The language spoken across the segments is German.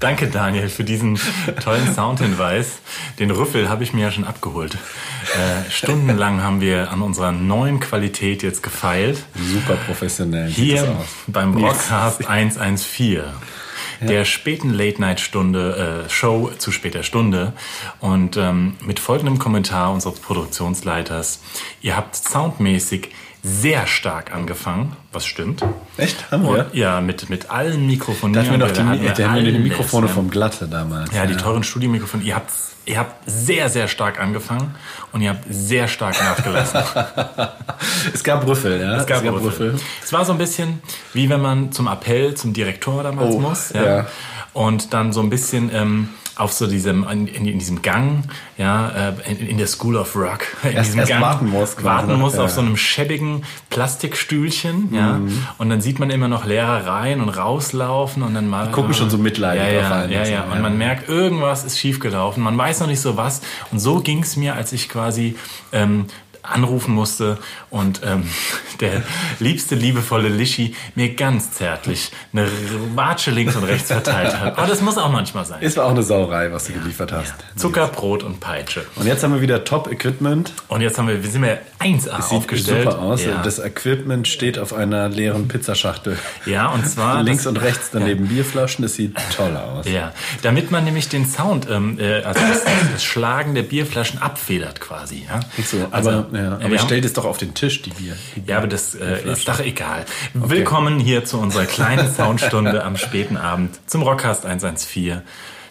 Danke, Daniel, für diesen tollen Soundhinweis. Den Rüffel habe ich mir ja schon abgeholt. Äh, stundenlang haben wir an unserer neuen Qualität jetzt gefeilt. Super professionell. Hier beim Broadcast 114 der späten Late-Night-Stunde, äh, Show zu später Stunde. Und ähm, mit folgendem Kommentar unseres Produktionsleiters. Ihr habt soundmäßig sehr stark angefangen, was stimmt. Echt? Haben wir? Und, ja, mit, mit allen Mikrofonen. Da hatten wir noch die, hatten wir die, haben wir die Mikrofone vom Glatte damals. Ja, die teuren Studiomikrofone. Ihr habt, ihr habt sehr, sehr stark angefangen und ihr habt sehr stark nachgelassen. es gab Rüffel, ja. Es gab, es gab Rüffel. Rüffel. Es war so ein bisschen wie wenn man zum Appell zum Direktor damals Oh, muss. ja. Und dann so ein bisschen ähm, auf so diesem, in, in diesem Gang, ja, äh, in, in der School of Rock, in Erst- diesem erst Gang warten muss warten muss Ja. auf so einem schäbigen Plastikstühlchen, ja, und dann sieht man immer noch Lehrer rein und rauslaufen und dann mal gucken schon so mitleidig ja, ja, drauf ein ja, und so, ja, ja. und man merkt, irgendwas ist schiefgelaufen, man weiß noch nicht so was und so ging es mir, als ich quasi ähm, anrufen musste und ähm, der liebste, liebevolle Lischi mir ganz zärtlich eine Watsche links und rechts verteilt hat. Aber das muss auch manchmal sein. Es war auch eine Sauerei, was du geliefert hast. Zucker, Brot und Peitsche. Und jetzt haben wir wieder Top-Equipment. Und jetzt haben wir, wir sind wir 1A Sieht aufgestellt. super aus. Ja. Das Equipment steht auf einer leeren Pizzaschachtel. ja, und zwar Links das, und rechts daneben Bierflaschen. Das sieht toll aus. Ja, damit man nämlich den Sound, ähm, äh, also das, das Schlagen der Bierflaschen abfedert quasi. Ja? So, Also, aber ja, aber wir ich haben- stell das doch auf den Tisch, die Bier. Die Ja, aber das äh, ist doch egal. Willkommen hier zu unserer kleinen Soundstunde am späten Abend zum Rockcast 114,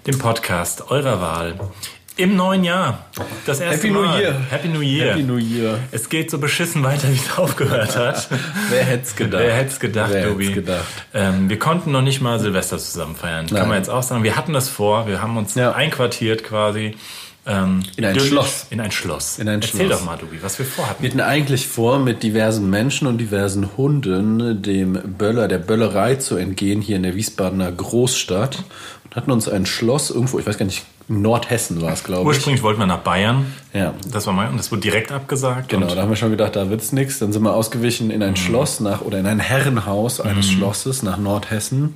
dem Podcast eurer Wahl. Im neuen Jahr. Das erste Happy New Mal. Year. Happy New Year. Happy New Year. Es geht so beschissen weiter, wie es aufgehört hat. Wer hätte es gedacht? Wer hätte es gedacht, Wer Tobi? gedacht? Ähm, wir konnten noch nicht mal Silvester zusammen feiern. Kann Nein. man jetzt auch sagen. Wir hatten das vor. Wir haben uns Ja. einquartiert quasi. Ähm, In ein durch- Schloss. In ein Schloss. In ein Erzähl Schloss. doch mal, Tobi, was wir vorhatten. Wir hatten eigentlich vor, mit diversen Menschen und diversen Hunden dem Böller, der Böllerei zu entgehen, hier in der Wiesbadener Großstadt. Und hatten uns ein Schloss irgendwo, ich weiß gar nicht, Nordhessen war es, glaube ich. Ursprünglich wollten wir nach Bayern. Ja. Das war mein, und das wurde direkt abgesagt. Genau, da haben wir schon gedacht, da wird's nix. Dann sind wir ausgewichen in ein Schloss nach oder in ein Herrenhaus eines Schlosses nach Nordhessen.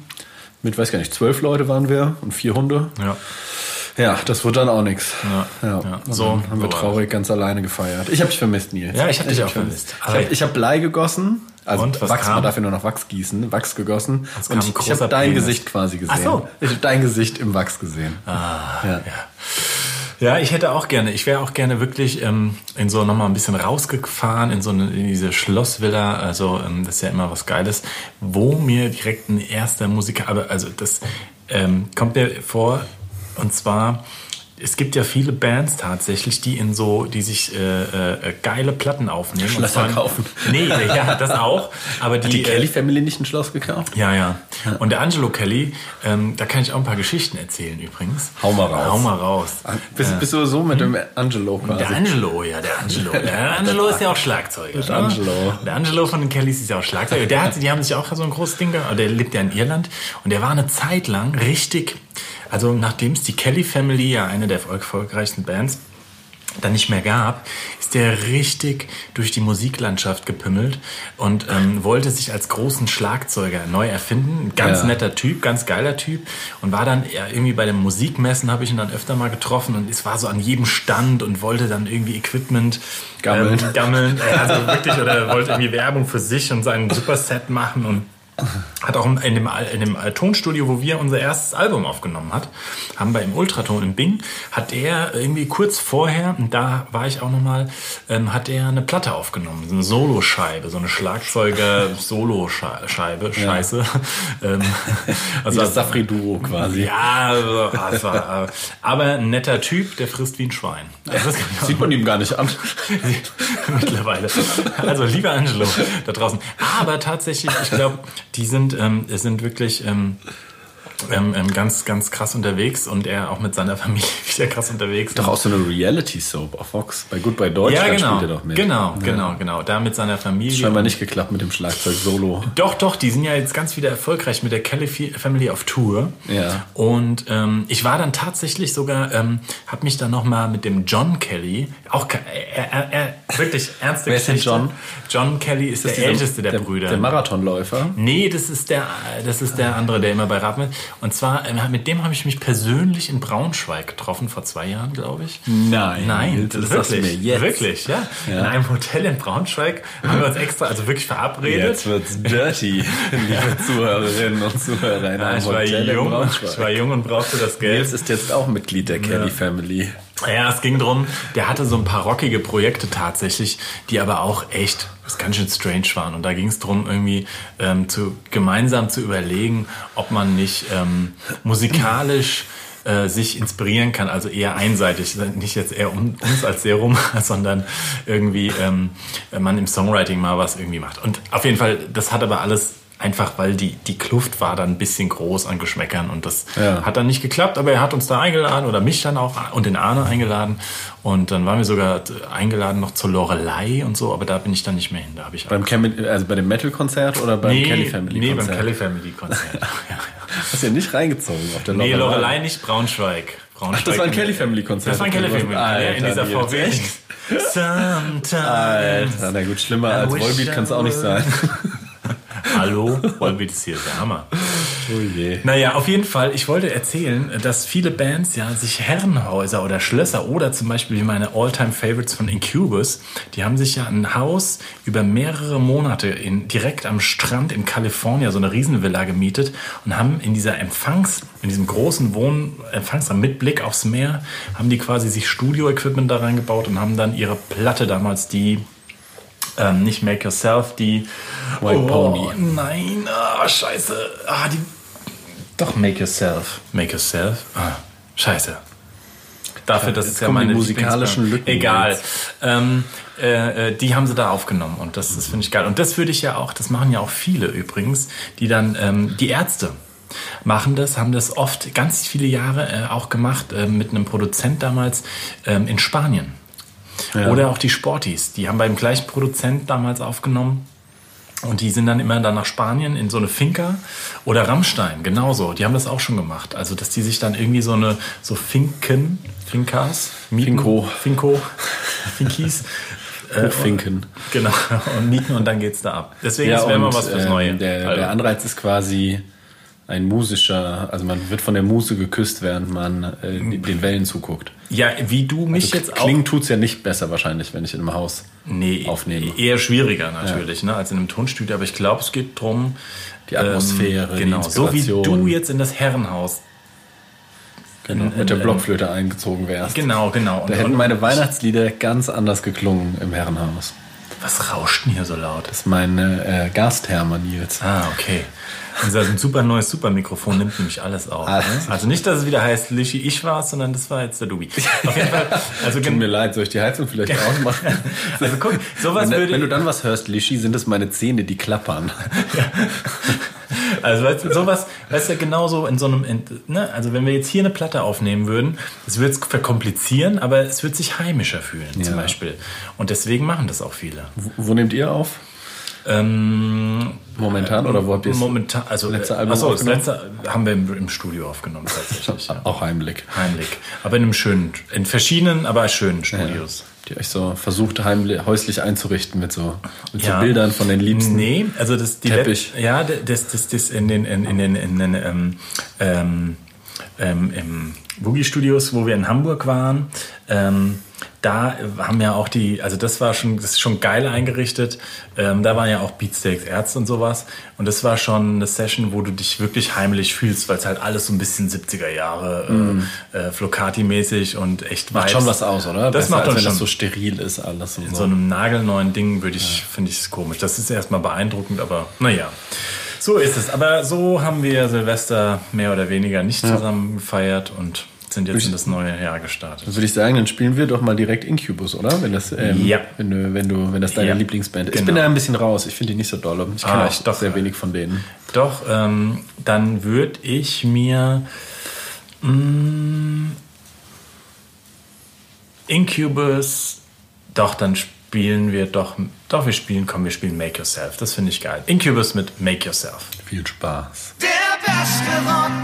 Mit, weiß gar nicht, zwölf Leute waren wir und vier Hunde. ja. Ja, das wurde dann auch nix. Ja, ja. ja. So, haben wir traurig ganz alleine gefeiert. Ich habe dich vermisst, Nils. Ja, ich hab dich auch dich vermisst. Ich habe hab Blei gegossen. Also Und, was Wachs, kam? man darf ja nur noch Wachs gießen. Wachs gegossen. Kam Und ich, ich habe dein Penis. Gesicht quasi gesehen. Ach so. Ich habe dein Gesicht im Wachs gesehen. Ah, ja. ja. Ja, ich hätte auch gerne, ich wäre auch gerne wirklich ähm, in so nochmal ein bisschen rausgefahren, in so eine, in diese Schlossvilla, also ähm, das ist ja immer was Geiles, wo mir direkt ein erster Musiker, aber also das ähm, kommt mir vor, und zwar, es gibt ja viele Bands tatsächlich, die in so, die sich äh, äh, geile Platten aufnehmen. und Schlösser zwar- kaufen. Nee, ja, das auch. Aber die, Hat die äh, Kelly Family nicht ein Schloss gekauft? ja, ja. Und der Angelo Kelly, ähm, da kann ich auch ein paar Geschichten erzählen übrigens. Hau mal raus. Hau mal raus. Bist, bist du so mit dem Angelo quasi? Der Angelo, ja, der Angelo. Der Angelo ist ja auch Schlagzeuger. Der ne? Angelo. Der Angelo von den Kellys ist ja auch Schlagzeuger. Der hat, die haben sich auch so ein großes Ding gehabt. Der lebt ja in Irland. Und der war eine Zeit lang richtig, also nachdem es die Kelly Family, ja eine der erfolgreichsten Bands, dann nicht mehr gab, ist der richtig durch die Musiklandschaft gepümmelt und ähm, wollte sich als großen Schlagzeuger neu erfinden. Ein ganz Ja. netter Typ, ganz geiler Typ und war dann irgendwie bei den Musikmessen habe ich ihn dann öfter mal getroffen und es war so an jedem Stand und wollte dann irgendwie Equipment Gammeln. ähm, gammeln, Äh, also wirklich oder wollte irgendwie Werbung für sich und sein Superset machen und hat auch in dem, in dem Tonstudio, wo wir unser erstes Album aufgenommen hat, haben wir im Ultraton in Bing, hat er irgendwie kurz vorher, und da war ich auch nochmal, ähm, hat er eine Platte aufgenommen, so eine Soloscheibe, so eine Schlagzeuger-Solo-Scheibe, Scheiße. Ähm, Also das Safri-Duo quasi. ja, also, äh, aber ein netter Typ, der frisst wie ein Schwein. Also ich auch Sieht man ihm gar nicht an. mittlerweile. Also lieber Angelo da draußen. Aber tatsächlich, ich glaube, die sind, ähm, sind wirklich ähm, ähm, ähm, ganz, ganz krass unterwegs und er auch mit seiner Familie wieder krass unterwegs. Doch auch so eine Reality-Soap auf Fox. Bei Goodbye Deutschland ja, genau, spielt er doch mit. genau, genau, genau. Da mit seiner Familie. Scheinbar nicht geklappt mit dem Schlagzeug-Solo. Doch, doch, die sind ja jetzt ganz wieder erfolgreich mit der Kelly Family auf Tour. Ja. Und ähm, ich war dann tatsächlich sogar, ähm, habe mich dann nochmal mit dem John Kelly, auch er, er, er, wirklich ernste Wer ist denn. John? John Kelly ist, der Dieser- älteste der, Brüder. Der Marathonläufer. Nee, das ist der, das ist der andere, der immer bei Rappen ist. Und zwar, ähm, mit dem habe ich mich persönlich in Braunschweig getroffen, vor zwei Jahren, glaube ich. Nein. Nein, das wirklich. mir jetzt. Wirklich, ja. Ja. In einem Hotel in Braunschweig haben wir uns extra, also wirklich verabredet. Jetzt wird's dirty, liebe Zuhörerinnen und Zuhörer. In Ja, ich war Hotel in jung, ich war jung und brauchte das Geld. Nils ist jetzt auch Mitglied der Kelly Family. Ja, es ging drum. der hatte so ein paar rockige Projekte tatsächlich, die aber auch echt ganz schön strange waren. Und da ging es drum, irgendwie ähm, zu, gemeinsam zu überlegen, ob man nicht ähm, musikalisch äh, sich inspirieren kann, also eher einseitig, nicht jetzt eher um uns als Serum, sondern irgendwie ähm, man im Songwriting mal was irgendwie macht. Und auf jeden Fall, das hat aber alles einfach, weil die, die Kluft war dann ein bisschen groß an Geschmäckern und das Ja. hat dann nicht geklappt, aber er hat uns da eingeladen oder mich dann auch und den Arne eingeladen und dann waren wir sogar eingeladen noch zur Lorelei und so, aber da bin ich dann nicht mehr hin, da habe ich Beim Cam- also bei dem Metal-Konzert oder beim nee, Kelly Family nee, beim Konzert? Kelly Family Konzert. ja. Hast du ja nicht reingezogen auf der Nee, Lorelei. Lorelei nicht Braunschweig. Braunschweig Ach, das war ein Kelly Family Konzert. Das war ein Kelly Family ja, in dieser VW. Sometimes. Alter, na gut, schlimmer als Volbeat kann es auch nicht sein. Hallo, Volbeat ist hier, der Hammer. Oh je. Naja, auf jeden Fall, ich wollte erzählen, dass viele Bands ja sich Herrenhäuser oder Schlösser oder zum Beispiel wie meine All-Time-Favorites von Incubus, die haben sich ja ein Haus über mehrere Monate in, direkt am Strand in Kalifornien, so eine Riesenvilla gemietet und haben in dieser Empfangs, in diesem großen Wohn Empfangsraum mit Blick aufs Meer, haben die quasi sich Studio-Equipment da reingebaut und haben dann ihre Platte damals, die ähm, nicht Make Yourself, die White oh, Pony. Nein, ah, scheiße. Ah, die doch Make Yourself. Make Yourself? Ah, scheiße. Dafür, dass es ja kommen die meine musikalischen Lücken Egal. Ähm, äh, äh, die haben sie da aufgenommen und das, das finde ich geil. Und das würde ich ja auch, das machen ja auch viele übrigens, die dann, ähm, die Ärzte machen das, haben das oft ganz viele Jahre äh, auch gemacht äh, mit einem Produzent damals ähm, in Spanien. Oder auch die Sportis, die haben beim gleichen Produzent damals aufgenommen. Und die sind dann immer dann nach Spanien in so eine Finca oder Rammstein, genauso. Die haben das auch schon gemacht. Also, dass die sich dann irgendwie so eine, so Finken, Fincas, mieten. Finco, Finkies, äh, Hochfinken. genau, und mieten und dann geht's da ab. Deswegen ist wäre mal was fürs ähm, Neue. Der, Also, der Anreiz ist quasi ein musischer, also man wird von der Muse geküsst, während man äh, den Wellen zuguckt. ja, wie du mich Also jetzt auch Klingen tut's ja nicht besser wahrscheinlich, wenn ich in einem Haus nee, aufnehme. eher schwieriger natürlich, ne, als in einem Tonstudio. Aber ich glaube, es geht drum Die Atmosphäre, die genau, so wie du jetzt in das Herrenhaus. genau, mit der Blockflöte eingezogen wärst. Genau, genau. Da hätten meine Weihnachtslieder ganz anders geklungen im Herrenhaus. was rauscht denn hier so laut? Das ist meine äh, Gasthermer Nils. Ah, okay. Unser super neues Supermikrofon nimmt nämlich alles auf. Ah. Ne? Also nicht, dass es wieder heißt, Lischi, ich war's, sondern das war jetzt der Dubi. Auf jeden Fall. Also, Tut mir leid, soll ich die Heizung vielleicht ausmachen? also guck, sowas wenn, würde wenn du dann was hörst, Lischi, sind es meine Zähne, die klappern. Also weißt du, sowas, weißt du, genauso in so einem, in, ne? also wenn wir jetzt hier eine Platte aufnehmen würden, es würde es verkomplizieren, aber es wird sich heimischer fühlen zum Ja. Beispiel. Und deswegen machen das auch viele. Wo, wo nehmt ihr auf? Ähm, Momentan oder wo habt ihr es? momentan, also letzte äh, Album achso, das letzte haben wir im, im Studio aufgenommen tatsächlich. ja. Auch Heimblick. Heimlich. Aber in einem schönen, in verschiedenen, aber schönen Studios. Die euch so versucht, heimlich, häuslich einzurichten mit so, mit Ja. so Bildern von den Liebsten. Nee, also das die Teppich. Ja, das das das in den in, in den in den ähm, ähm, ähm, im Boogie Studios, wo wir in Hamburg waren, ähm, da haben ja auch die, also das war schon, das ist schon geil eingerichtet. Ähm, da waren ja auch Beatsteaks, Ärzte und sowas. Und das war schon eine Session, wo du dich wirklich heimlich fühlst, weil es halt alles so ein bisschen 70er Jahre äh, äh, Flocati-mäßig und echt. Macht schon was aus, oder? Das Besser, macht als wenn schon das so steril ist alles. In so. so einem nagelneuen Ding würde ich, finde ich es komisch. Das ist erstmal beeindruckend, aber naja. So ist es. Aber so haben wir Silvester mehr oder weniger nicht zusammen gefeiert und sind jetzt in das neue Jahr gestartet. Dann würde ich sagen, dann spielen wir doch mal direkt Incubus, oder? Wenn das, ähm, Ja. wenn du, wenn du, wenn das deine Ja. Lieblingsband ist. Ich Genau. bin da ein bisschen raus. Ich finde die nicht so doll. Ich kenne Ah, auch doch. sehr wenig von denen. Doch, ähm, dann würde ich mir mh, Incubus, doch, dann spielen wir doch, doch, wir spielen, komm, wir spielen Make Yourself. Das finde ich geil. Incubus mit Make Yourself. Viel Spaß. Der beste Rock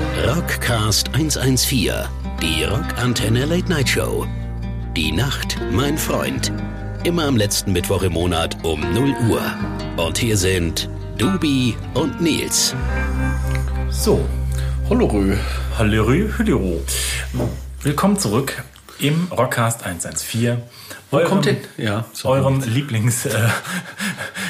Rockcast 114, die Rockantenne Late Night Show. Die Nacht, mein Freund. Immer am letzten Mittwoch im Monat um 0 Uhr. Und hier sind Dubi und Nils. So, Hollerö. Hallerü, Hüllero. Willkommen zurück im Rockcast 114. Wo kommt denn? Ja, sorry. Eurem Lieblings... Äh,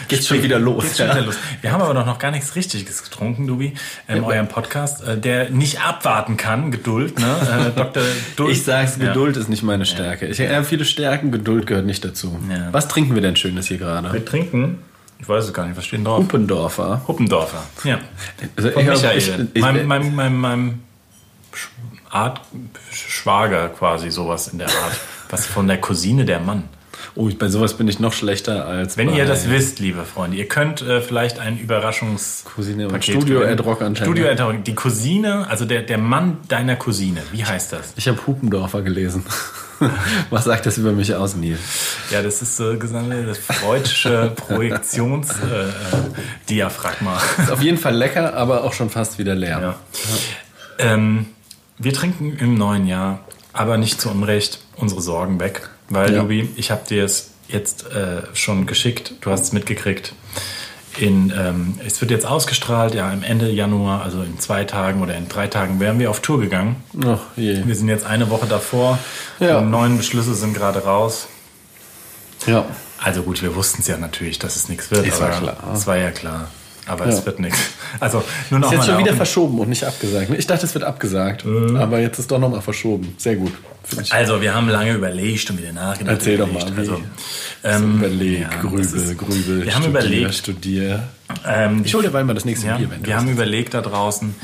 Geht's schon wieder los, Geht's schon ja. wieder los. Wir haben aber doch noch gar nichts Richtiges getrunken, Dubi, in eurem Podcast, äh, der nicht abwarten kann. Geduld, ne? Äh, Dr. Duld. Ich sag's, Ja. Geduld ist nicht meine Stärke. Ich habe viele Stärken, Geduld gehört nicht dazu. Ja. Was trinken wir denn Schönes hier gerade? Wir trinken, ich weiß es gar nicht, was steht denn drauf? Huppendorfer. Huppendorfer. Ja. Also Von ich Michael. ich- ich- meinem, meinem, meinem, meinem Sch- Art Schwager quasi sowas in der Art. Was von der Cousine der Mann. Oh, bei sowas bin ich noch schlechter als Wenn ihr das wisst, liebe Freunde, ihr könnt äh, vielleicht ein Überraschungs Cousine und Studio gewinnen. at Rockantenne. Studio at Rock- Die Cousine, also der, der Mann deiner Cousine. Wie heißt das? Ich habe Hupendorfer gelesen. Was sagt das über mich aus, Nils? Ja, das ist so gesammelt das freudsche Projektionsdiaphragma. Äh, Diaphragma. Ist auf jeden Fall lecker, aber auch schon fast wieder leer. Ja. Ähm, wir trinken im neuen Jahr, aber nicht zu Unrecht, unsere Sorgen weg. Weil, Ja. Lubi, ich habe dir es jetzt äh, schon geschickt, du hast es mitgekriegt. In, ähm, es wird jetzt ausgestrahlt, ja, im Ende Januar, also in zwei Tagen oder in drei Tagen wären wir auf Tour gegangen. Ach je. Wir sind jetzt eine Woche davor. Ja. Die neuen Beschlüsse sind gerade raus. Ja. Also gut, wir wussten es ja natürlich, dass es nichts wird. Ja aber klar. Es war ja klar. Aber Ja. es wird nichts. Also nur noch Ist jetzt mal schon wieder Augen- verschoben und nicht abgesagt. Ich dachte, es wird abgesagt. Aber jetzt ist doch nochmal verschoben. Sehr gut. Also, wir haben lange überlegt und wieder nachgedacht. Erzähl doch überlegt. mal, wie? Also, ähm, Überleg, ja, grübel, grübel. Wir haben studier, überlegt, Studier. ähm, Ich hol dir mal das nächste ja, Bier, wenn du wir haben hast. überlegt da draußen,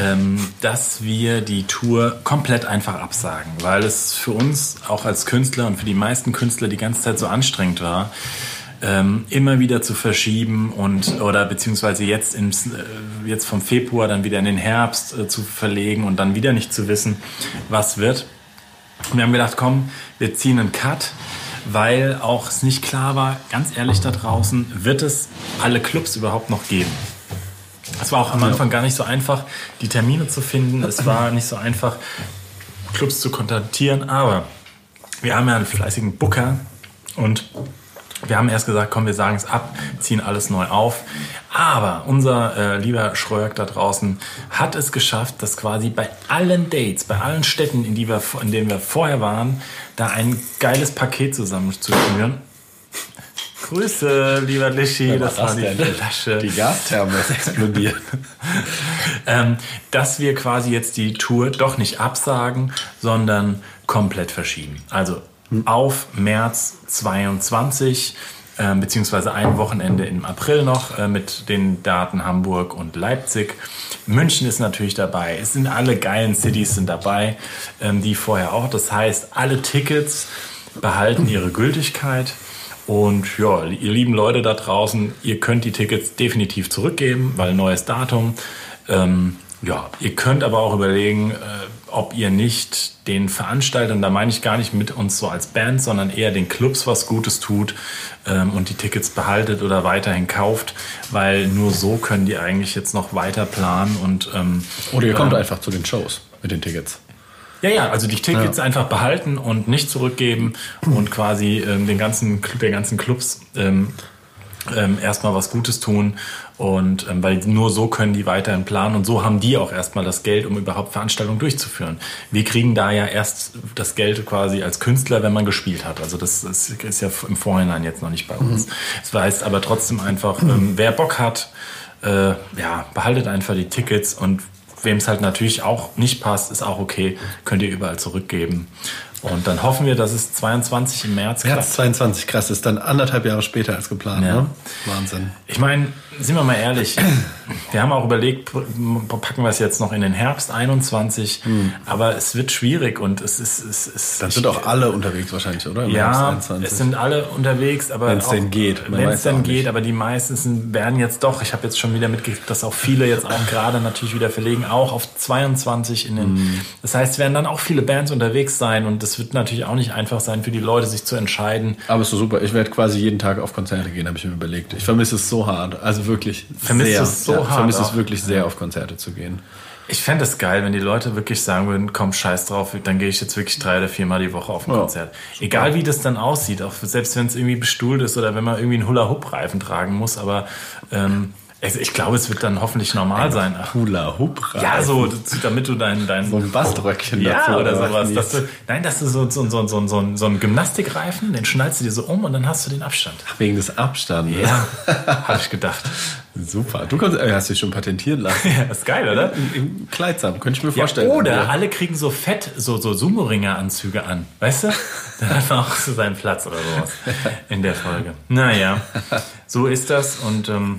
ähm, dass wir die Tour komplett einfach absagen, weil es für uns auch als Künstler und für die meisten Künstler die ganze Zeit so anstrengend war, ähm, immer wieder zu verschieben und oder beziehungsweise jetzt ins, äh, jetzt vom Februar dann wieder in den Herbst äh, zu verlegen und dann wieder nicht zu wissen, was wird. Und wir haben gedacht, komm, wir ziehen einen Cut, weil auch es nicht klar war, ganz ehrlich da draußen, wird es alle Clubs überhaupt noch geben? Es war auch am Anfang gar nicht so einfach, die Termine zu finden. Es war nicht so einfach, Clubs zu kontaktieren, aber wir haben ja einen fleißigen Booker und wir haben erst gesagt, komm, wir sagen es ab, ziehen alles neu auf. Aber unser äh, lieber Schröck da draußen hat es geschafft, dass quasi bei allen Dates, bei allen Städten, in, die wir, in denen wir vorher waren, da ein geiles Paket zusammenzuschnüren. Grüße, lieber Lischi, das war die Flasche. Die Gastherme ist explodiert. ähm, dass wir quasi jetzt die Tour doch nicht absagen, sondern komplett verschieben. Also auf März 22, ähm, beziehungsweise ein Wochenende im April noch äh, mit den Daten Hamburg und Leipzig. München ist natürlich dabei. Es sind alle geilen Cities sind dabei, ähm, die vorher auch. Das heißt, alle Tickets behalten ihre Gültigkeit. Und ja, ihr lieben Leute da draußen, ihr könnt die Tickets definitiv zurückgeben, weil neues Datum. Ähm, ja, ihr könnt aber auch überlegen, äh, ob ihr nicht den Veranstaltern, da meine ich gar nicht mit uns so als Band, sondern eher den Clubs was Gutes tut ähm, und die Tickets behaltet oder weiterhin kauft, weil nur so können die eigentlich jetzt noch weiter planen und ähm, Oder ihr kommt ähm, einfach zu den Shows mit den Tickets. ja, ja, also die Tickets einfach behalten und nicht zurückgeben und quasi ähm, den ganzen, den ganzen Clubs ähm, ähm, erstmal was Gutes tun. Und ähm, weil nur so können die weiterhin planen und so haben die auch erstmal das Geld, um überhaupt Veranstaltungen durchzuführen. Wir kriegen da ja erst das Geld quasi als Künstler, wenn man gespielt hat. Also das ist, ist ja im Vorhinein jetzt noch nicht bei uns. Das heißt aber trotzdem einfach, ähm, wer Bock hat, äh, ja, behaltet einfach die Tickets und wem es halt natürlich auch nicht passt, ist auch okay, könnt ihr überall zurückgeben. Und dann hoffen wir, dass es 22 im März März klappt. 22, krass, ist dann anderthalb Jahre später als geplant, Ja. ne? Wahnsinn. Ich meine, sind wir mal ehrlich, wir haben auch überlegt, packen wir es jetzt noch in den Herbst 21, aber es wird schwierig und es ist... Es, es, Dann sind auch alle unterwegs wahrscheinlich, oder? Im Ja, 21. es sind alle unterwegs, aber Wenn's auch- denn geht. Wenn es denn geht, nicht. aber die meisten werden jetzt doch. Ich habe jetzt schon wieder mitgekriegt, dass auch viele jetzt auch gerade natürlich wieder verlegen, auch auf 22 in den. Mhm. Das heißt, es werden dann auch viele Bands unterwegs sein und es wird natürlich auch nicht einfach sein für die Leute, sich zu entscheiden. Aber ist so super. Ich werde quasi jeden Tag auf Konzerte gehen, habe ich mir überlegt. Ich vermisse es so hart. Also wirklich Vermisst sehr. es so ja, hart Ich vermisse es wirklich sehr, auf Konzerte zu gehen. Ich fände es geil, wenn die Leute wirklich sagen würden, komm, scheiß drauf, dann gehe ich jetzt wirklich drei oder viermal die Woche auf ein Ja. Konzert. Egal wie das dann aussieht, auch selbst wenn es irgendwie bestuhlt ist oder wenn man irgendwie einen Hula-Hoop-Reifen tragen muss, aber ähm, ich, ich glaube, es wird dann hoffentlich normal sein. Ach, Hula Hoop Ja, so, das- damit du dein, dein So ein Baströckchen ja, dazu, oder oder sowas. was? Dass du, nein, dass du so, so, so, so, so, so einen Gymnastikreifen, den schnallst du dir so um und dann hast du den Abstand. Wegen des Abstandes. Ja, habe ich gedacht. Super. Du kannst, äh, hast dich schon patentieren lassen. Ja, ist geil, oder? Im, Im Kleidsam, könnte ich mir Ja, vorstellen. oder Ja. alle kriegen so fett, so, so Sumo-Ringer-Anzüge an. Weißt du? Dann hat man auch so seinen Platz oder sowas in der Folge. Naja, so ist das. Und ähm,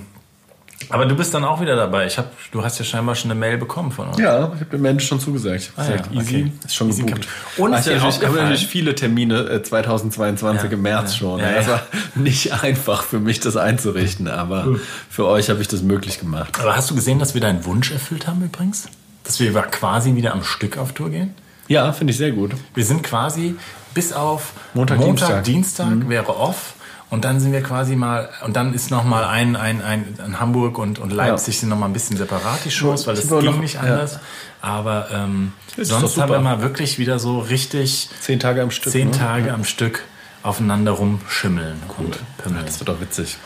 aber du bist dann auch wieder dabei. Ich hab, du hast ja scheinbar schon eine Mail bekommen von uns. Ja, ich habe dem Menschen schon zugesagt. Ah, gesagt, ja, easy, okay. ist schon Easy gebucht. Und ist ich habe natürlich, viele Termine äh, 2022 Ja, im März ja, schon. ja, Das ja. war nicht einfach für mich, das einzurichten, aber für euch habe ich das möglich gemacht. Aber hast du gesehen, dass wir deinen Wunsch erfüllt haben übrigens? Dass wir quasi wieder am Stück auf Tour gehen? Ja, finde ich sehr gut. Wir sind quasi bis auf Montag, Montag, Dienstag. Mhm. Dienstag wäre off. Und dann sind wir quasi mal, und dann ist noch mal ein, ein, ein, ein Hamburg und, und Leipzig sind noch mal ein bisschen separat, die Shows, weil das Sind ging noch- nicht ja. anders. Aber ähm, sonst haben wir mal wirklich wieder so richtig Zehn Tage am Stück. zehn ne? Tage am Stück aufeinander rumschimmeln und pimmeln. Das wird doch witzig.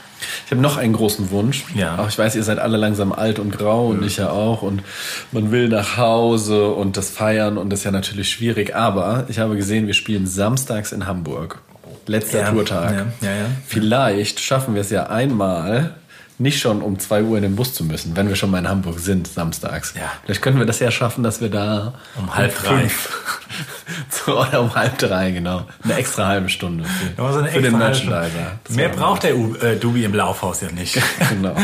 Ich habe noch einen großen Wunsch. Ja. Auch ich weiß, ihr seid alle langsam alt und grau und ich ja auch. Und man will nach Hause und das feiern und das ist ja natürlich schwierig. Aber ich habe gesehen, wir spielen samstags in Hamburg. Letzter Ja, Tourtag. ja, ja. Vielleicht schaffen wir es ja einmal, nicht schon um 2 Uhr in den Bus zu müssen, wenn wir schon mal in Hamburg sind, samstags. Vielleicht können wir das ja schaffen, dass wir da Um halb fünf- oder um halb drei, genau. Eine extra halbe Stunde für, so für den Merchandiser. Mehr braucht der U äh, Dubi im Laufhaus ja nicht. Genau.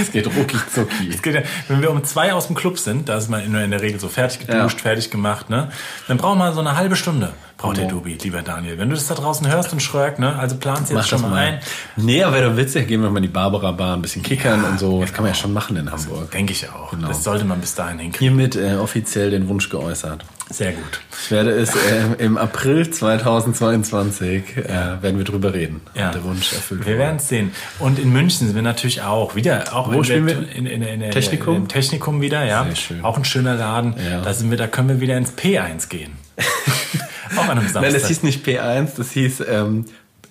Es geht rucki zucki. Es geht ja, wenn wir um zwei aus dem Club sind, da ist man in der Regel so fertig geduscht, Ja. fertig gemacht, ne? Dann brauchen wir so eine halbe Stunde. Braucht der Genau. Dubi, lieber Daniel. Wenn du das da draußen hörst und schröck, ne? Also planst jetzt schon mal mal. ein. Nee, aber wäre doch witzig. Gehen wir mal in die Barbara Bar ein bisschen kickern und so. Das kann man ja schon machen in Hamburg. Denke ich auch. Genau. Das sollte man bis dahin hinkriegen. Hiermit äh, offiziell den Wunsch geäußert. Sehr gut. Ich werde es äh, im April 2022 äh, werden wir drüber reden. Ja. Der Wunsch erfüllt Wir werden es sehen. Und in München sind wir natürlich auch wieder. Auch Wo in spielen der, wir? In, in, in, in, Technikum? Im Technikum wieder, ja. Sehr schön. Auch ein schöner Laden. Ja. Da sind wir, da können wir wieder ins P1 gehen. auch an einem Samstag. Nein, das hieß nicht P1, das hieß ähm,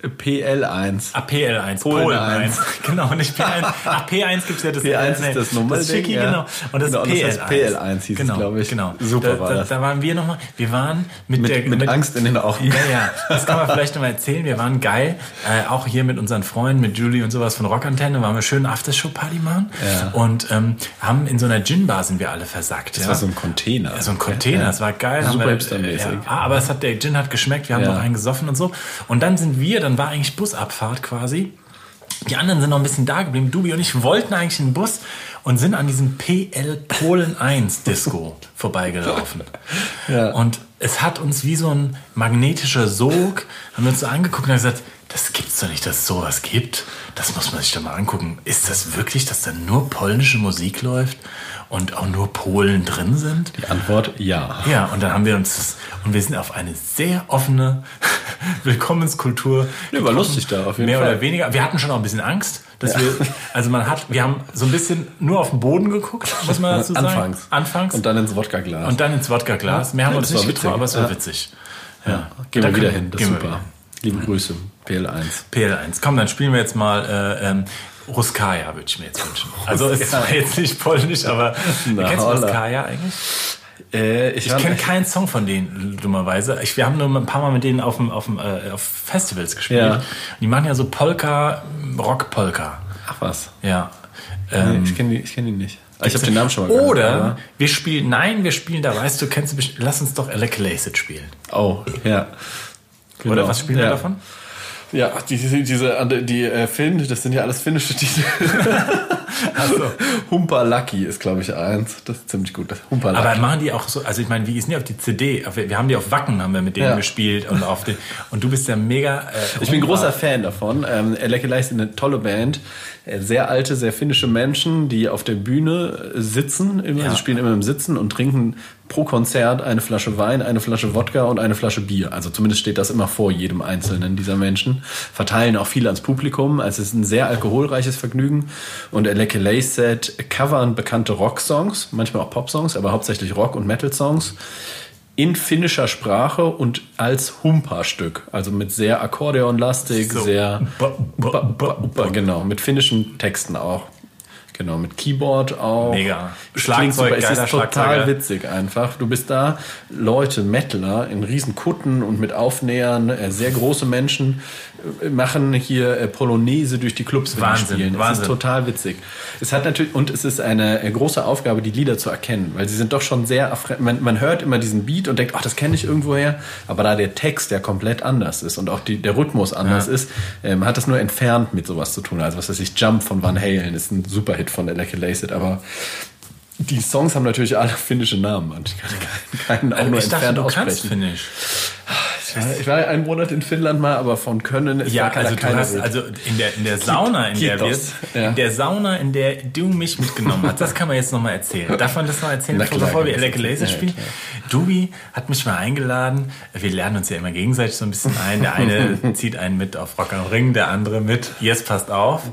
PL1. Ah, PL1, Polen Polen, 1. 1. Genau, nicht P1. Ach, P1 gibt's ja das P1 ist nee, das Nummerding, Das Schicki, ja. genau. Und das Genau, und ist das PL1. heißt PL1 hieß es, genau, glaub ich. Genau. Super da, war da, das. Da waren wir nochmal, wir waren mit, Mit, der... mit, Angst in den Augen. Ja, ja, das kann man vielleicht nochmal erzählen. Wir waren geil, äh, auch hier mit unseren Freunden, mit Julie und sowas von Rockantenne, waren wir schön Aftershow-Party machen. Ja. Und ähm, haben in so einer Gin-Bar sind wir alle versackt. Das ja. war so ein Container. Ja, so ein Container, das war geil. Super hipstermäßig. Aber es hat, der Gin hat geschmeckt, wir haben noch einen gesoffen und so. Und dann sind wir, dann war eigentlich Busabfahrt quasi. Die anderen sind noch ein bisschen da geblieben. Dubi und ich wollten eigentlich in den Bus und sind an diesem PL Polen 1 Disco vorbeigelaufen. Ja. Und es hat uns wie so ein magnetischer Sog, haben wir uns so angeguckt und gesagt, das gibt's doch nicht, dass es sowas gibt. Das muss man sich doch mal angucken. Ist das wirklich, dass da nur polnische Musik läuft und auch nur Polen drin sind? Die Antwort ja. Ja, und dann haben wir uns und wir sind auf eine sehr offene Willkommenskultur. Ja, war lustig da, auf jeden mehr Fall. oder weniger. Wir hatten schon auch ein bisschen Angst, dass wir, also man hat, wir haben so ein bisschen nur auf den Boden geguckt, muss man dazu sagen. Anfangs. Anfangs. Und dann ins Wodka-Glas. Und dann ins Wodka-Glas. Mehr haben wir Ja, uns nicht getraut, aber es war Ja. witzig. Ja. Gehen wir wieder hin, das ist super. Liebe Grüße, PL1. PL1. Komm, dann spielen wir jetzt mal äh, ähm, Ruskaya, würde ich mir jetzt wünschen. Also es war jetzt nicht polnisch, aber Na, kennst du. Ruskaya eigentlich? Äh, ich Ich kenne keinen Song von denen, dummerweise. Ich, wir haben nur ein paar Mal mit denen auf, dem, auf, dem, äh, auf Festivals gespielt. Ja. Die machen ja so Polka, Rock-Polka. Ach was. Ja. Nee, Ähm, ich kenne die, kenn die nicht. Ich habe den Namen schon mal gehört. Oder aber- wir spielen, nein, wir spielen, da weißt du, kennst du, lass uns doch Elecalacid spielen. Oh, ja. Genau. Oder was spielen ja. wir davon? Ja, die, diese, diese die äh, Finn, das sind ja alles finnische Titel. also, Humpa Lucky ist, glaube ich, eins. Das ist ziemlich gut. Das Lucky. Aber machen die auch so, also ich meine, wie ist denn die auf die CD? Auf- Wir haben die auf Wacken, haben wir mit denen Ja. gespielt und auf den, und du bist ja mega. Äh, Ich bin großer Fan davon. Ähm, Lekelei ist eine tolle Band. Äh, Sehr alte, sehr finnische Menschen, die auf der Bühne äh, sitzen. Immer. Ja. Sie spielen immer im Sitzen und trinken pro Konzert eine Flasche Wein, eine Flasche Wodka und eine Flasche Bier. Also zumindest steht das immer vor jedem einzelnen dieser Menschen. Verteilen auch viel ans Publikum. Also es ist ein sehr alkoholreiches Vergnügen. Und Lekelei Set covern bekannte Rocksongs, manchmal auch Popsongs, aber hauptsächlich Rock- und Metal-Songs in finnischer Sprache und als Humpa-Stück. Also mit sehr Akkordeonlastig, So. sehr Ba- ba- ba- ba- genau, mit finnischen Texten auch. Genau, mit Keyboard auch. Mega. Schlagzeug, super. Es ist total witzig einfach. Du bist da, Leute, Mettler in riesen Kutten und mit Aufnähern, äh, sehr große Menschen äh, machen hier äh, Polonaise durch die Clubs, wenn Wahnsinn, spielen. Es Wahnsinn. ist total witzig. Es hat natürlich, und es ist eine äh, große Aufgabe, die Lieder zu erkennen, weil sie sind doch schon sehr, man, man hört immer diesen Beat und denkt, ach, das kenne ich irgendwoher, aber da der Text ja komplett anders ist und auch die, der Rhythmus anders ist, ähm, hat das nur entfernt mit sowas zu tun. Also was weiß ich, Jump von Van Halen ist ein Superhit von Alec Laced, aber die Songs haben natürlich alle finnische Namen und ich kann keinen auch nur ich dachte, entfernt kannst aussprechen. Finnisch. Ich war einen Monat in Finnland mal, aber von Können ist Ja, also du hast, also in der, in der Sauna, in der wir, ja. in der Sauna, in der du mich mitgenommen hast, das kann man jetzt nochmal erzählen. Darf man das noch erzählen, klar, bevor wir das Laser spielen? Dubi hat mich mal eingeladen. Wir lernen uns ja immer gegenseitig so ein bisschen ein. Der eine zieht einen mit auf Rock am Ring, der andere mit. Jetzt passt auf.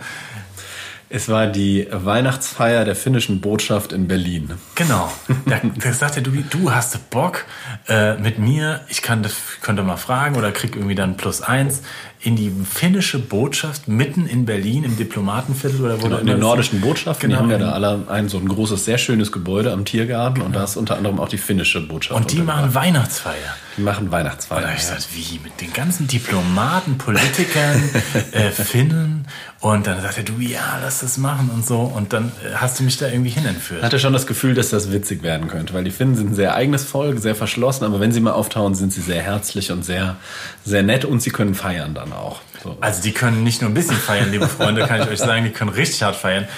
Es war die Weihnachtsfeier der finnischen Botschaft in Berlin. Genau. Da, da sagt der Dubi, du hast du Bock äh, mit mir, ich kann das, könnte mal fragen oder krieg irgendwie dann plus eins in die finnische Botschaft mitten in Berlin im Diplomatenviertel oder wo Genau, in den immer- nordischen Botschaften, Genau. die haben ja da alle ein so ein großes, sehr schönes Gebäude am Tiergarten und da ist unter anderem auch die finnische Botschaft. Und die machen Weihnachtsfeier. die machen Und Weihnachtsfeier. da habe ich ja. gesagt, wie, mit den ganzen Diplomaten, Politikern, äh, Finnen. Und dann sagt er, du, ja, lass das machen und so. Und dann äh, hast du mich da irgendwie hinentführt. hatte schon das Gefühl, dass das witzig werden könnte, weil die Finnen sind ein sehr eigenes Volk, sehr verschlossen, aber wenn sie mal auftauchen, sind sie sehr herzlich und sehr, sehr nett und sie können feiern dann auch. So. Also die können nicht nur ein bisschen feiern, liebe Freunde, kann ich euch sagen, die können richtig hart feiern.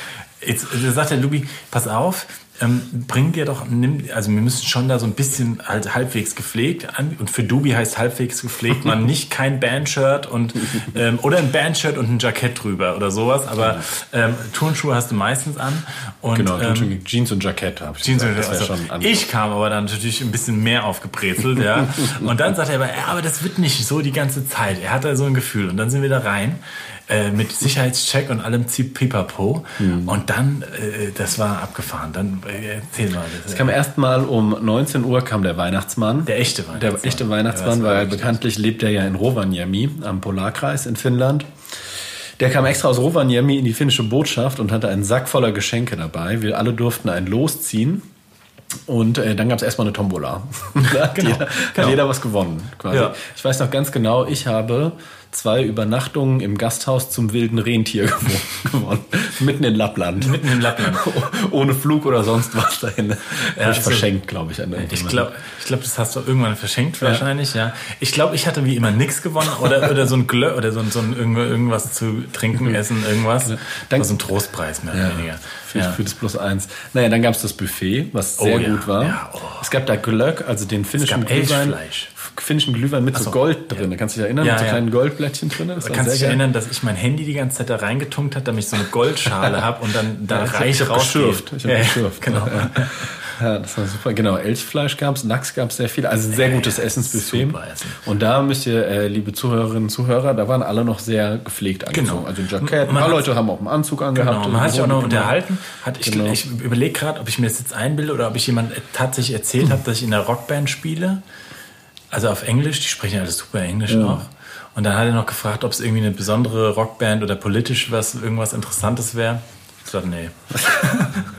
Jetzt äh, sagt der Lubi, pass auf, ähm, bring dir doch, nimm, also wir müssen schon da so ein bisschen halt halbwegs gepflegt an. Und für Dubi heißt halbwegs gepflegt man nicht kein Bandshirt und ähm, oder ein Bandshirt und ein Jackett drüber oder sowas. Aber ähm, Turnschuhe hast du meistens an. Und, genau, ähm, Jeans und Jackett habe ich Jeans und wär also, ich kam aber dann natürlich ein bisschen mehr aufgebrezelt, ja. Und dann sagt er aber, ja, aber das wird nicht so die ganze Zeit. Er hat da so ein Gefühl. Und dann sind wir da rein äh, mit Sicherheitscheck und allem Pipapo. Mhm. Und dann, äh, das war abgefahren. Dann äh, erzähl mal. Das, Es kam erstmal um 19 Uhr kam der Weihnachtsmann. Der echte Weihnachtsmann. Der echte Weihnachtsmann, Ja, weil bekanntlich lebt er ja in Rovaniemi am Polarkreis in Finnland. Der kam extra aus Rovaniemi in die finnische Botschaft und hatte einen Sack voller Geschenke dabei. Wir alle durften ein Los ziehen. Und äh, dann gab es erstmal eine Tombola. da hat, Genau, jeder, genau. hat jeder was gewonnen. Ja. Ich weiß noch ganz genau, ich habe zwei Übernachtungen im Gasthaus zum wilden Rentier gewo- gewonnen. Mitten in Lappland. Mitten in Lappland. Ohne Flug oder sonst was dahin. Ja, Habe ich also- verschenkt, glaube ich. An Ich glaube, ich glaub, das hast du irgendwann verschenkt wahrscheinlich, ja. Ich glaube, ich hatte wie immer nichts gewonnen oder, oder so ein Glö oder so ein, so ein irgendwas zu trinken, essen, irgendwas. Dann- so ein Trostpreis mehr oder weniger. Für, Ja. für das Plus eins. Naja, dann gab es das Buffet, was Oh sehr ja, gut war. ja, oh. Es gab da Glöck, also den finnischen gab Glühwein. Elchfleisch. Finnischen Glühwein mit so, so, Gold drin. Da kannst du dich erinnern, Ja, mit so ja. kleinen Goldblättchen drin. Das Du kannst sehr dich erinnern, dass ich mein Handy die ganze Zeit da reingetunkt habe, damit ich so eine Goldschale habe und dann da Ja, reich ich hab rausgehe. geschürft. Ich hab ja, geschürft. Genau. Ja. Ja, das war super. Genau, Elchfleisch gab es, Lachs gab es sehr viel. Also ein sehr gutes Essensbuffet. Essen. Und da müsst ihr, äh, liebe Zuhörerinnen und Zuhörer, da waren alle noch sehr gepflegt angezogen. Genau. Also ein Jackett. Ein paar Leute haben auch einen Anzug angehabt. Genau, man hat sich auch noch Genau. unterhalten. Hat, ich Genau. ich überlege gerade, ob ich mir das jetzt einbilde oder ob ich jemand tatsächlich erzählt habe, dass ich in der Rockband spiele. Also auf Englisch, die sprechen ja alles super Englisch auch. Und dann hat er noch gefragt, ob es irgendwie eine besondere Rockband oder politisch was irgendwas Interessantes wäre. Ich sagte, nee.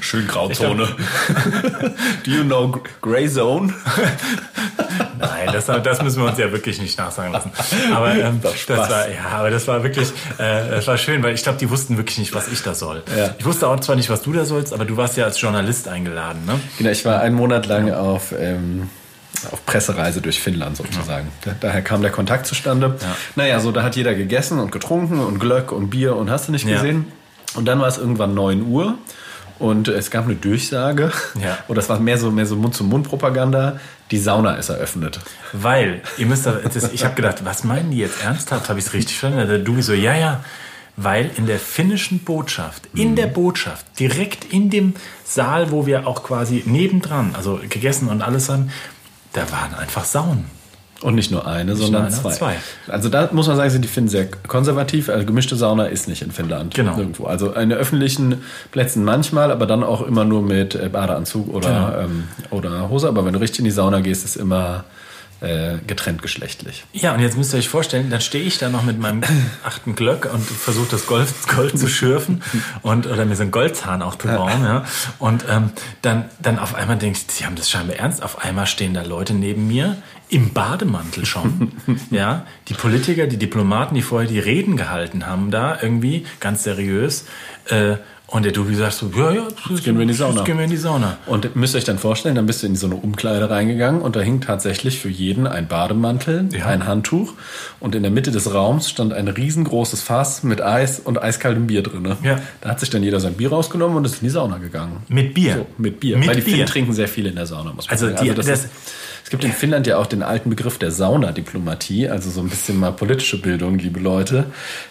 Schön Grauzone. Do you know Gr- Grey Zone? Nein, das, das müssen wir uns ja wirklich nicht nachsagen lassen. Aber ähm, das Spaß. war, ja, aber das war wirklich, äh, das war schön, weil ich glaube, die wussten wirklich nicht, was ich da soll. Ja. Ich wusste auch zwar nicht, was du da sollst, aber du warst ja als Journalist eingeladen, ne? Genau, ich war einen Monat lang auf, ähm, auf Pressereise durch Finnland sozusagen. Da, daher kam der Kontakt zustande. Naja, so da hat jeder gegessen und getrunken und Glöck und Bier und hast du nicht Ja. gesehen. Und dann war es irgendwann 9 Uhr und es gab eine Durchsage. Ja. Oder das war mehr so, mehr so Mund-zu-Mund-Propaganda. Die Sauna ist eröffnet. Weil, ihr müsst, da- das, ich habe gedacht, was meinen die jetzt ernsthaft? Habe ich es richtig verstanden? Dubi so, ja, ja. Weil in der finnischen Botschaft, in der Botschaft, direkt in dem Saal, wo wir auch quasi nebendran, also gegessen und alles haben, da waren einfach Saunen. Und nicht nur eine, sondern nur eine, zwei. zwei. Also da muss man sagen, sind die Finnen sehr konservativ. Also gemischte Sauna ist nicht in Finnland. Genau. Irgendwo. Also in öffentlichen Plätzen manchmal, aber dann auch immer nur mit äh, Badeanzug oder, Genau. ähm, oder Hose. Aber wenn du richtig in die Sauna gehst, ist immer äh, getrennt geschlechtlich. Ja, und jetzt müsst ihr euch vorstellen, dann stehe ich da noch mit meinem achten Glöck und versuche das Gold, Gold zu schürfen und oder mir so einen Goldzahn auch zu bauen. Ja. Und ähm, dann, dann auf einmal denke ich, sie haben das scheinbar ernst. Auf einmal stehen da Leute neben mir im Bademantel schon. ja, die Politiker, die Diplomaten, die vorher die Reden gehalten haben, da irgendwie ganz seriös. Äh, und der Dubi sagt so, ja, ja, jetzt gehen wir in die Sauna. Jetzt gehen wir in die Sauna. Und müsst euch dann vorstellen, dann bist du in so eine Umkleide reingegangen und da hing tatsächlich für jeden ein Bademantel, Ja. ein Handtuch und in der Mitte des Raums stand ein riesengroßes Fass mit Eis und eiskaltem Bier drin. Ja. Da hat sich dann jeder sein Bier rausgenommen und ist in die Sauna gegangen. Mit Bier. So, mit Bier. Mit Weil die Bier. Finnen trinken sehr viel in der Sauna, muss man Also sagen. die- das das- ist, es gibt in Finnland ja auch den alten Begriff der Saunadiplomatie, also so ein bisschen mal politische Bildung, liebe Leute.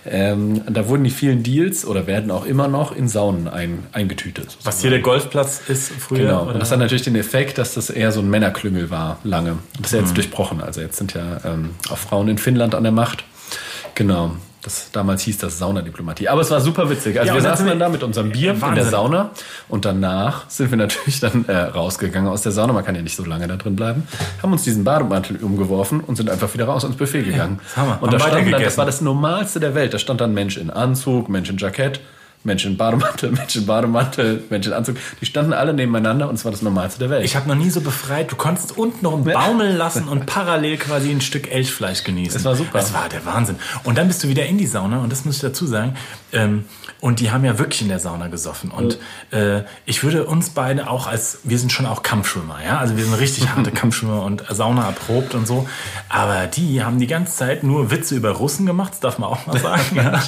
Ähm, da wurden die vielen Deals oder werden auch immer noch in Saunen ein, eingetütet. Was hier der Golfplatz ist früher. Genau. oder? Und das hat natürlich den Effekt, dass das eher so ein Männerklüngel war, lange. Das ist ja jetzt Mhm. durchbrochen. Also jetzt sind ja ähm, auch Frauen in Finnland an der Macht. Genau. Das, damals hieß das Saunadiplomatie. Aber es war super witzig. Also Ja, wir saßen dann da mit unserem Bier in der Wahnsinn. Sauna und danach sind wir natürlich dann äh, rausgegangen aus der Sauna. Man kann ja nicht so lange da drin bleiben. Haben uns diesen Bademantel umgeworfen und sind einfach wieder raus ans Buffet gegangen. das wir. Und da stand dann, das war das Normalste der Welt. Da stand dann Mensch in Anzug, Mensch in Jackett, Mensch in Bademantel, Mensch in Bademantel, Mensch in Anzug. Die standen alle nebeneinander und es war das Normalste der Welt. Ich habe noch nie so befreit. Du konntest unten noch baumeln lassen und parallel quasi ein Stück Elchfleisch genießen. Das war super. Das war der Wahnsinn. Und dann bist du wieder in die Sauna und das muss ich dazu sagen. Ähm, und die haben ja wirklich in der Sauna gesoffen. Und äh, ich würde uns beide auch als, wir sind schon auch Kampfschwimmer, ja. Also wir sind richtig harte Kampfschwimmer und Sauna erprobt und so. Aber die haben die ganze Zeit nur Witze über Russen gemacht, das darf man auch mal sagen. ja.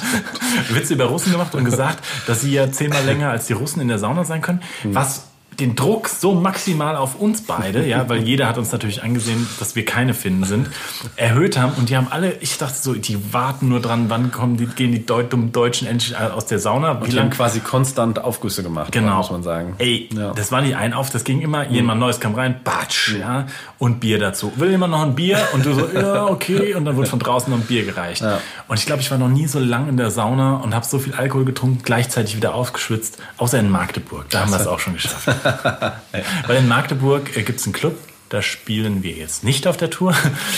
Witze über Russen gemacht und gesagt, dass sie ja zehnmal länger als die Russen in der Sauna sein können. Was den Druck so maximal auf uns beide, ja, weil jeder hat uns natürlich angesehen, dass wir keine Finnen sind, erhöht haben. Und die haben alle, ich dachte so, die warten nur dran, wann kommen die, gehen die dummen Deutschen endlich aus der Sauna. Wie Die haben lang quasi konstant Aufgüsse gemacht, Genau. muss man sagen. Ey, Ja. das war nicht ein auf, das ging immer, jemand Neues kam rein, batsch, ja, und Bier dazu. Will jemand noch ein Bier? Und du so, ja, okay, und dann wurde von draußen noch ein Bier gereicht. Ja. Und ich glaube, ich war noch nie so lang in der Sauna und habe so viel Alkohol getrunken, gleichzeitig wieder aufgeschwitzt, außer in Magdeburg. Da haben wir es auch schon geschafft. Weil in Magdeburg äh, gibt es einen Club, da spielen wir jetzt nicht auf der Tour,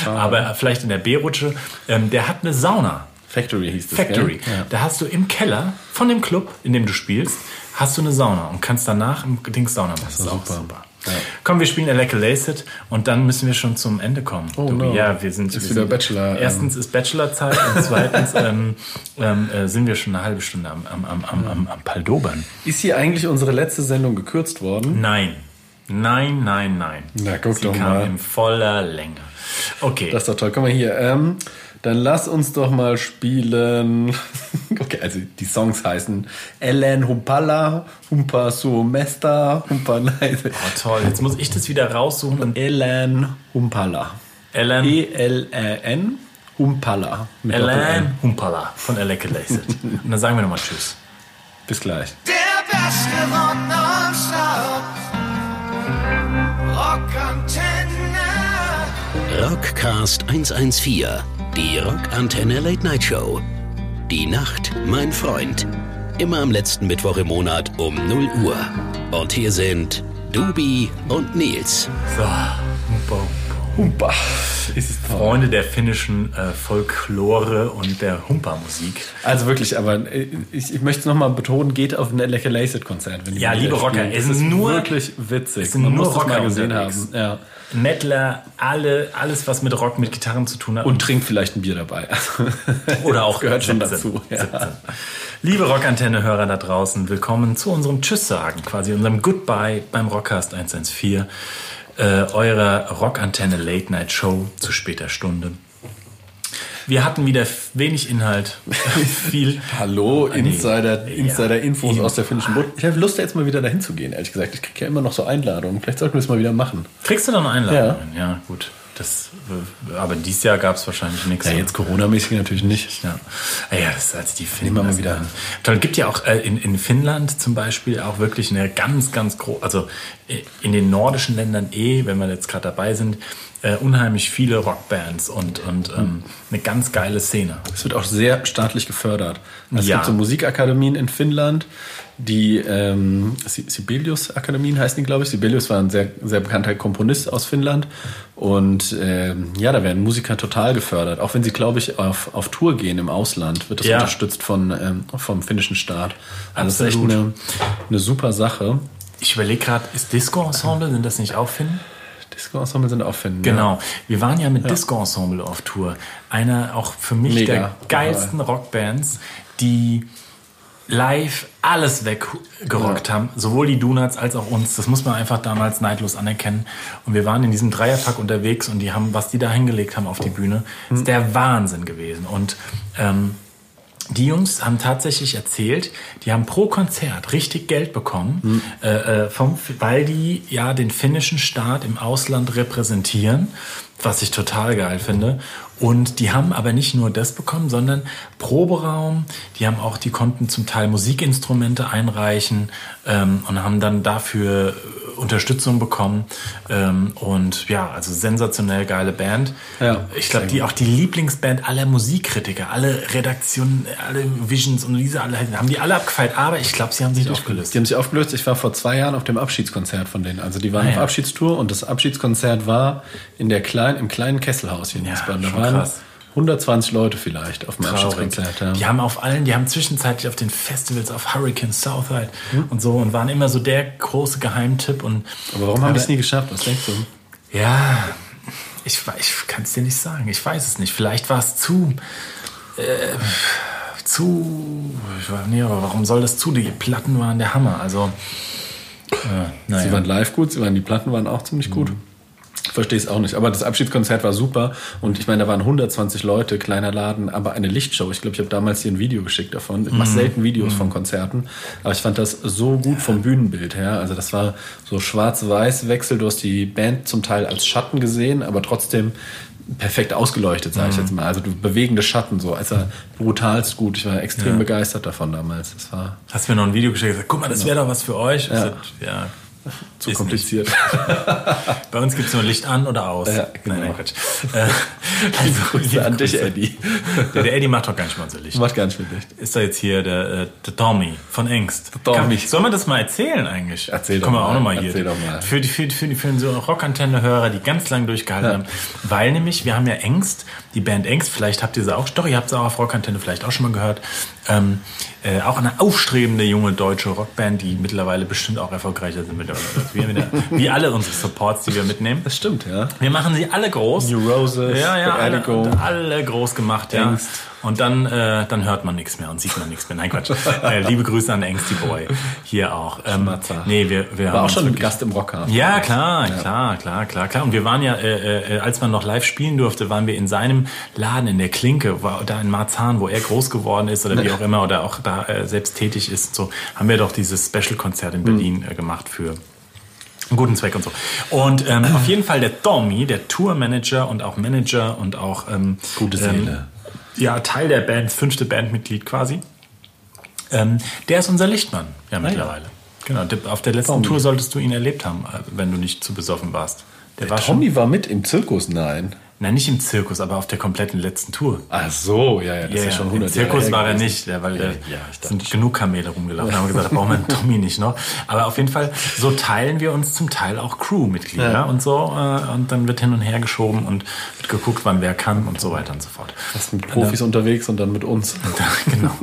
aber vielleicht in der B-Rutsche. Ähm, der hat eine Sauna. Factory hieß das. Factory. Ja. Da hast du im Keller von dem Club, in dem du spielst, hast du eine Sauna und kannst danach im Dings Sauna machen. Das ist auch super. Ja. Komm, wir spielen Alec Laced und dann müssen wir schon zum Ende kommen. Oh, no. Ja, wir sind Ist wir wieder sind, Bachelor, ähm. Erstens ist Bachelorzeit und zweitens ähm, ähm, äh, sind wir schon eine halbe Stunde am, am, am, am, am, am Paldobern. Ist hier eigentlich unsere letzte Sendung gekürzt worden? Nein. Nein, nein, nein. Na, guck Sie doch kam mal. in voller Länge. Okay. Das ist doch toll. Guck mal hier. Ähm, dann lass uns doch mal spielen. Okay, also die Songs heißen Ellen Humpala, Humpa Suomesta, Humpa oh, toll. Jetzt muss ich das wieder raussuchen und Ellen Humpala. Ellen, E-L-E-N Humpala. Ellen. Humpala von Laced. und dann sagen wir nochmal Tschüss. Bis gleich. Der beste Rock nonstop. Rockantenne. Rockcast 114, die Rockantenne Late Night Show. Die Nacht, mein Freund. Immer am letzten Mittwoch im Monat um 0 Uhr. Und hier sind Dubi und Nils. So. Humpa, Humpa. Ist. Freunde der finnischen äh, Folklore und der Humpermusik. Also wirklich, aber äh, ich, ich möchte es nochmal betonen, geht auf ein Lecker Laced Konzert. Wenn die Ja, liebe. Rocker, es ist nur- wirklich witzig. es sind Man nur muss das mal Rocker gesehen unterwegs. haben. Ja. Mettler, alle, alles, was mit Rock, mit Gitarren zu tun hat. Und trinkt vielleicht ein Bier dabei. Oder auch gehört schon 17, dazu. Ja. 17. Liebe Rockantenne-Hörer da draußen, willkommen zu unserem Tschüss-Sagen, quasi unserem Goodbye beim Rockcast 114, äh, eurer Rockantenne Late Night Show zu später Stunde. Wir hatten wieder wenig Inhalt, viel. Hallo, Ah, nee. Insider, Ja, Insider-Infos eben. aus der finnischen Bund. Ich habe Lust, jetzt mal wieder dahin zu gehen, ehrlich gesagt. Ich kriege ja immer noch so Einladungen. Vielleicht sollten wir es mal wieder machen. Kriegst du dann eine Einladung? Ja, gut. Das, äh, aber dieses Jahr gab es wahrscheinlich nichts. Ja, jetzt Corona-mäßig natürlich nicht. Ja, Ah ja das ist als die Finnen. Nehmen wir mal wieder. Toll, gibt ja auch äh, in, in Finnland zum Beispiel auch wirklich eine ganz, ganz große, also äh, in den nordischen Ländern eh, wenn wir jetzt gerade dabei sind, äh, unheimlich viele Rockbands und, und ähm, eine ganz geile Szene. Es wird auch sehr staatlich gefördert. Also Ja. Es gibt so Musikakademien in Finnland, die ähm, Si- Sibelius-Akademien heißen die, glaube ich. Sibelius war ein sehr, sehr bekannter Komponist aus Finnland. Und ähm, ja, da werden Musiker total gefördert. Auch wenn sie, glaube ich, auf, auf Tour gehen im Ausland, wird das Ja. unterstützt von, ähm, vom finnischen Staat. Also das ist echt eine, eine super Sache. Ich überlege gerade, ist Disco-Ensemble, sind das nicht auch Finnen? Disco-Ensemble sind Finnen. Genau. Wir waren ja mit Disco Ensemble auf Tour. Einer auch für mich Mega. der geilsten Rockbands, die live alles weggerockt Ja. haben. Sowohl die Donuts als auch uns. Das muss man einfach damals neidlos anerkennen. Und wir waren in diesem Dreierpack unterwegs und die haben, was die da hingelegt haben auf die Bühne, ist der Wahnsinn gewesen. Und ähm, die Jungs haben tatsächlich erzählt, die haben pro Konzert richtig Geld bekommen, äh, äh, vom, weil die ja den finnischen Staat im Ausland repräsentieren, was ich total geil finde. Und die haben aber nicht nur das bekommen, sondern Proberaum. Die haben auch, die konnten zum Teil Musikinstrumente einreichen ähm, und haben dann dafür Unterstützung bekommen. Ähm, und ja, also sensationell geile Band. Ja, ich glaube, die auch die Lieblingsband aller Musikkritiker, alle Redaktionen, alle Visions und diese alle haben die alle abgefeiert, aber ich glaube, sie haben sich aufgelöst. Die haben sich aufgelöst. Ich war vor zwei Jahren auf dem Abschiedskonzert von denen. Also die waren Ah, auf ja. Abschiedstour und das Abschiedskonzert war in der kleinen, im kleinen Kesselhaus hier in Ja, Wiesbaden. Da schon waren krass. 120 Leute vielleicht auf dem. Abschiedskonzert. Ja. Die haben auf allen, die haben zwischenzeitlich auf den Festivals auf Hurricane Southside Hm? und so und waren immer so der große Geheimtipp und Aber warum haben die es nie geschafft? Was denkst du? ja, ich, ich kann es dir nicht sagen. Ich weiß es nicht. Vielleicht war es zu äh, zu ich weiß, nee, aber warum soll das zu? Die Platten waren der Hammer. Also äh, naja. Sie waren live gut, sie waren, die Platten waren auch ziemlich gut. Ich verstehe es auch nicht. Aber das Abschiedskonzert war super. Und ich meine, da waren 120 Leute, kleiner Laden, aber eine Lichtshow. Ich glaube, ich habe damals hier ein Video geschickt davon. Ich mache selten Videos von Konzerten. Aber ich fand das so gut vom Bühnenbild her. Also das war so schwarz-weiß-Wechsel. Du hast die Band zum Teil als Schatten gesehen, aber trotzdem perfekt ausgeleuchtet, sage ich jetzt mal. Also du bewegende Schatten so. Also brutalst gut. Ich war extrem begeistert davon damals. Das war Hast mir noch ein Video geschickt, gesagt, guck mal, das wäre doch was für euch. Ja. ja zu ist kompliziert. Bei uns gibt es nur Licht an oder aus. Ja, genau. Nein, nein, Quatsch. Äh, also, Grüße an dich. Eddie. Der, der Eddie macht doch gar nicht mal so Licht. Macht gar nicht viel Licht. Ist da jetzt hier der, äh, der Tommy von Engst. Der Tommy. Kann, soll man das mal erzählen eigentlich? Erzähl doch Können wir mal, auch nochmal hier. erzähl doch mal. Für die, für, die- für, die, für so Rockantenne-Hörer, die ganz lang durchgehalten Ja. haben. Weil nämlich, wir haben ja Engst, die Band Engst, vielleicht habt ihr sie auch, doch, ihr habt sie auch auf Rockantenne vielleicht auch schon mal gehört. Ähm, äh, auch eine aufstrebende junge deutsche Rockband, die mittlerweile bestimmt auch erfolgreicher sind mittlerweile wir. Wieder, wie alle unsere Supports, die wir mitnehmen. Das stimmt, ja. Wir machen sie alle groß. New Roses, ja, ja, alle, alle groß gemacht, ja. Engst. Und dann, äh, dann hört man nichts mehr und sieht man nichts mehr. Nein, Quatsch. äh, liebe Grüße an Angsty Boy hier auch. Ähm, Schmatzer. nee, wir, wir War auch schon ein Gast im Rocker. ja, klar, klar, klar, klar, klar. Und wir waren ja, äh, äh, als man noch live spielen durfte, waren wir in seinem Laden in der Klinke, war da in Marzahn, wo er groß geworden ist oder wie auch immer oder auch da äh, selbst tätig ist. So haben wir doch dieses Special-Konzert in Berlin äh, gemacht für einen guten Zweck und so. Und ähm, auf jeden Fall der Tommy, der Tourmanager und auch Manager und auch ähm, Gute ähm, Seele. ja Teil der Band, fünfte Bandmitglied quasi. Ähm, der ist unser Lichtmann, ja mittlerweile. Genau, der- auf der letzten Tommy. Tour solltest du ihn erlebt haben, äh, wenn du nicht zu besoffen warst. Der war schon. Tommy war mit im Zirkus, nein. Na, nicht im Zirkus, aber auf der kompletten letzten Tour. Ach so, ja, ja, das Ja, ist ja schon Im 100 Jahre Zirkus her war er nicht, ja, weil Ja, da ja, ich sind genug Kamele rumgelaufen. Da haben wir gesagt, da brauchen wir einen Tommy nicht noch. Aber auf jeden Fall, so teilen wir uns zum Teil auch Crewmitglieder Ja. und so. Äh, und dann wird hin und her geschoben und wird geguckt, wann wer kann und so weiter und so fort. Erst mit Profis unterwegs und dann mit uns. genau.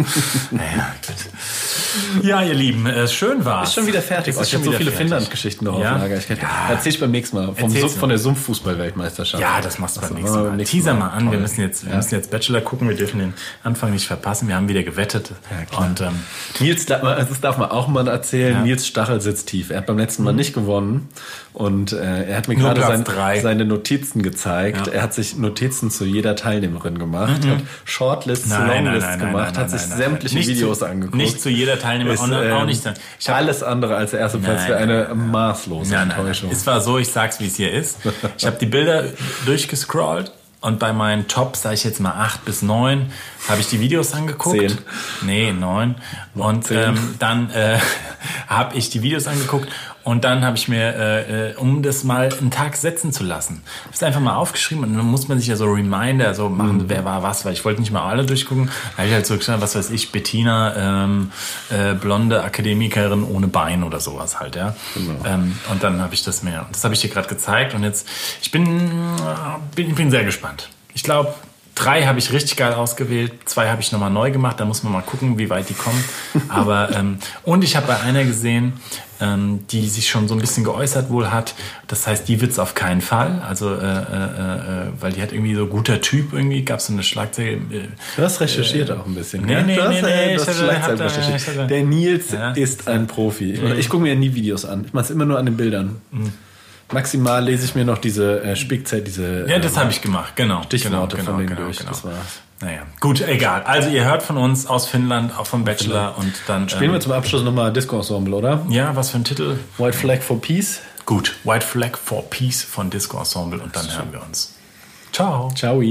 Naja, gut. Ja, ihr Lieben, äh, schön war's. Ist schon wieder fertig. Es Oh, ist ich schon habe so viele. Finnland-Geschichten noch auf Lager. Ich kann. Erzähl ich beim nächsten Mal. Vom Sumpf, von der Sumpffußball-Weltmeisterschaft. Ja, das machst du beim nächsten wir Mal. nächsten Teaser mal an, wir Toll. müssen jetzt, wir Ja. müssen jetzt Bachelor gucken, wir dürfen den Anfang nicht verpassen. Wir haben wieder gewettet. klar. und ähm, Nils, darf man- das darf man auch mal erzählen. Ja. Mhm. Nils Stachel sitzt tief. Er hat beim letzten Mal nicht gewonnen. Und äh, er hat mir Nur gerade sein, seine Notizen gezeigt. Ja. Er hat sich Notizen zu jeder Teilnehmerin gemacht, hat Shortlists, Nein, nein, Longlists nein, nein, gemacht, hat sich sämtliche Videos zu, angeguckt. Nicht zu jeder Teilnehmer, Ist, auch, auch ähm, nicht. sein. Ich hab, alles andere als der erste Platz für eine maßlose Enttäuschung. nein. Es war so, ich sag's, wie es hier ist. Ich habe die Bilder durchgescrollt und bei meinen Tops, sage ich jetzt mal acht bis neun, habe ich die Videos angeguckt. Zehn. Nee, neun. Und ähm, dann äh, habe ich die Videos angeguckt und dann habe ich mir, äh, äh, um das mal einen Tag setzen zu lassen, habe es einfach mal aufgeschrieben und dann muss man sich ja so Reminder so machen, Mhm. wer war was, weil ich wollte nicht mal alle durchgucken. Da habe ich halt so gesagt, was weiß ich, Bettina, ähm, äh, blonde Akademikerin ohne Bein oder sowas halt, ja. Genau. Ähm, und dann habe ich das mir, das habe ich dir gerade gezeigt und jetzt, ich bin, äh, bin, bin sehr gespannt. Ich glaube, drei habe ich richtig geil ausgewählt, zwei habe ich nochmal neu gemacht, da muss man mal gucken, wie weit die kommen. Aber, ähm, und ich habe bei einer gesehen, ähm, die sich schon so ein bisschen geäußert wohl hat. Das heißt, die wird's auf keinen Fall. Also, äh, äh, äh, weil die hat irgendwie so guter Typ irgendwie, gab so eine Schlagzeile. Äh, Du hast recherchiert auch ein bisschen. nee, gell? nee, du nee, nee, du ich Schlagzeilen recherchiert. Der Nils Ja. ist ein Profi. Ich gucke mir ja nie Videos an. Ich mache es immer nur an den Bildern. Maximal lese ich mir noch diese äh, Spickzeit, diese ja, das ähm, habe ich gemacht, genau. Stichworte genau, von genau, denen genau, durch. Genau. Das war's. Naja, gut, egal. Also ihr hört von uns aus Finnland, auch vom Bachelor und dann... Spielen wir zum Abschluss nochmal Disco Ensemble, oder? Ja, was für ein Titel? White Flag for Peace. Gut, White Flag for Peace von Disco Ensemble und dann hören wir uns. Ciao. Ciao.